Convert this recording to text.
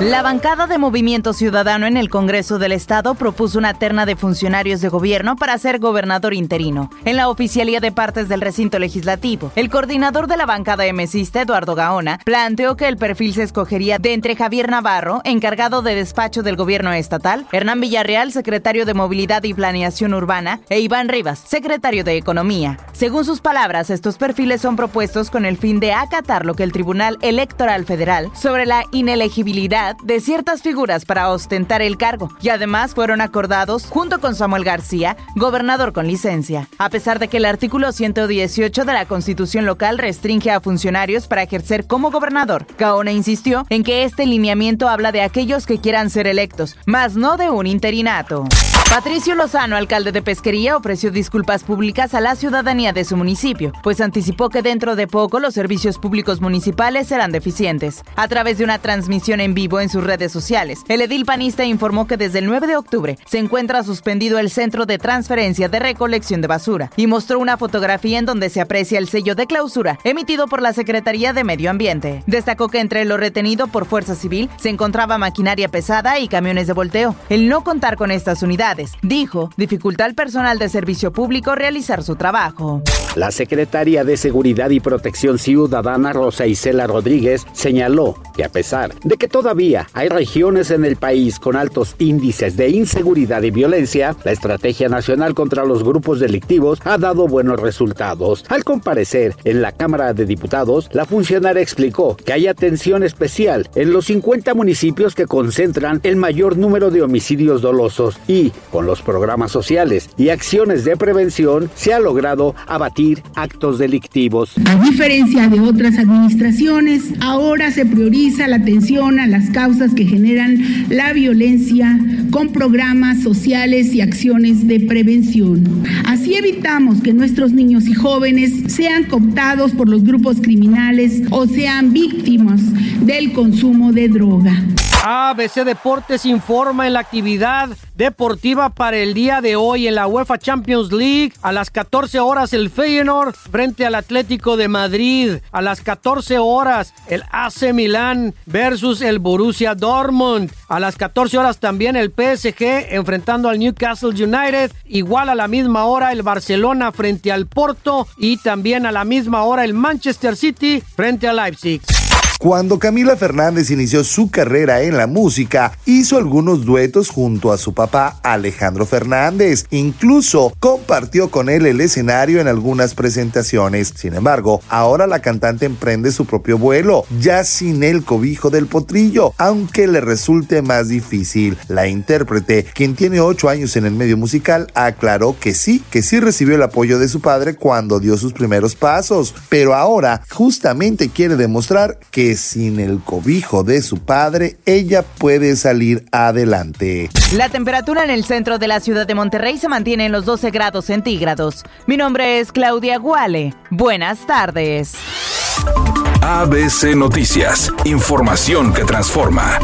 La bancada de Movimiento Ciudadano en el Congreso del Estado propuso una terna de funcionarios de gobierno para ser gobernador interino. En la oficialía de partes del recinto legislativo, el coordinador de la bancada MCista, Eduardo Gaona, planteó que el perfil se escogería de entre Javier Navarro, encargado de despacho del gobierno estatal, Hernán Villarreal, secretario de Movilidad y Planeación Urbana, e Iván Rivas, secretario de Economía. Según sus palabras, estos perfiles son propuestos con el fin de acatar lo que el Tribunal Electoral Federal sobre la inelegibilidad de ciertas figuras para ostentar el cargo y además fueron acordados junto con Samuel García, gobernador con licencia. A pesar de que el artículo 118 de la Constitución local restringe a funcionarios para ejercer como gobernador, Gaona insistió en que este lineamiento habla de aquellos que quieran ser electos, más no de un interinato. Patricio Lozano, alcalde de Pesquería, ofreció disculpas públicas a la ciudadanía de su municipio, pues anticipó que dentro de poco los servicios públicos municipales serán deficientes. A través de una transmisión en vivo en sus redes sociales, el edil panista informó que desde el 9 de octubre se encuentra suspendido el centro de transferencia de recolección de basura y mostró una fotografía en donde se aprecia el sello de clausura emitido por la Secretaría de Medio Ambiente. Destacó que entre lo retenido por Fuerza Civil se encontraba maquinaria pesada y camiones de volteo. El no contar con estas unidades dijo, dificulta al personal de servicio público realizar su trabajo. La secretaria de Seguridad y Protección Ciudadana Rosa Isela Rodríguez señaló que a pesar de que todavía hay regiones en el país con altos índices de inseguridad y violencia, la Estrategia Nacional contra los Grupos Delictivos ha dado buenos resultados. Al comparecer en la Cámara de Diputados, la funcionaria explicó que hay atención especial en los 50 municipios que concentran el mayor número de homicidios dolosos y con los programas sociales y acciones de prevención se ha logrado abatir actos delictivos. A diferencia de otras administraciones, ahora se prioriza la atención a las causas que generan la violencia con programas sociales y acciones de prevención. Así evitamos que nuestros niños y jóvenes sean cooptados por los grupos criminales o sean víctimas del consumo de droga. ABC Deportes informa en la actividad deportiva para el día de hoy en la UEFA Champions League. A las 14 horas el Feyenoord frente al Atlético de Madrid. A las 14 horas el AC Milán versus el Borussia Dortmund. A las 14 horas también el PSG enfrentando al Newcastle United. Igual a la misma hora el Barcelona frente al Porto y también a la misma hora el Manchester City frente al Leipzig. Cuando Camila Fernández inició su carrera en la música, hizo algunos duetos junto a su papá Alejandro Fernández. Incluso compartió con él el escenario en algunas presentaciones. Sin embargo, ahora la cantante emprende su propio vuelo, ya sin el cobijo del potrillo, aunque le resulte más difícil. La intérprete, quien tiene ocho años en el medio musical, aclaró que sí, que sí recibió el apoyo de su padre cuando dio sus primeros pasos, pero ahora justamente quiere demostrar que sin el cobijo de su padre ella puede salir adelante. La temperatura en el centro de la ciudad de Monterrey se mantiene en los 12 grados centígrados. Mi nombre es Claudia Guale. Buenas tardes. ABC Noticias, información que transforma.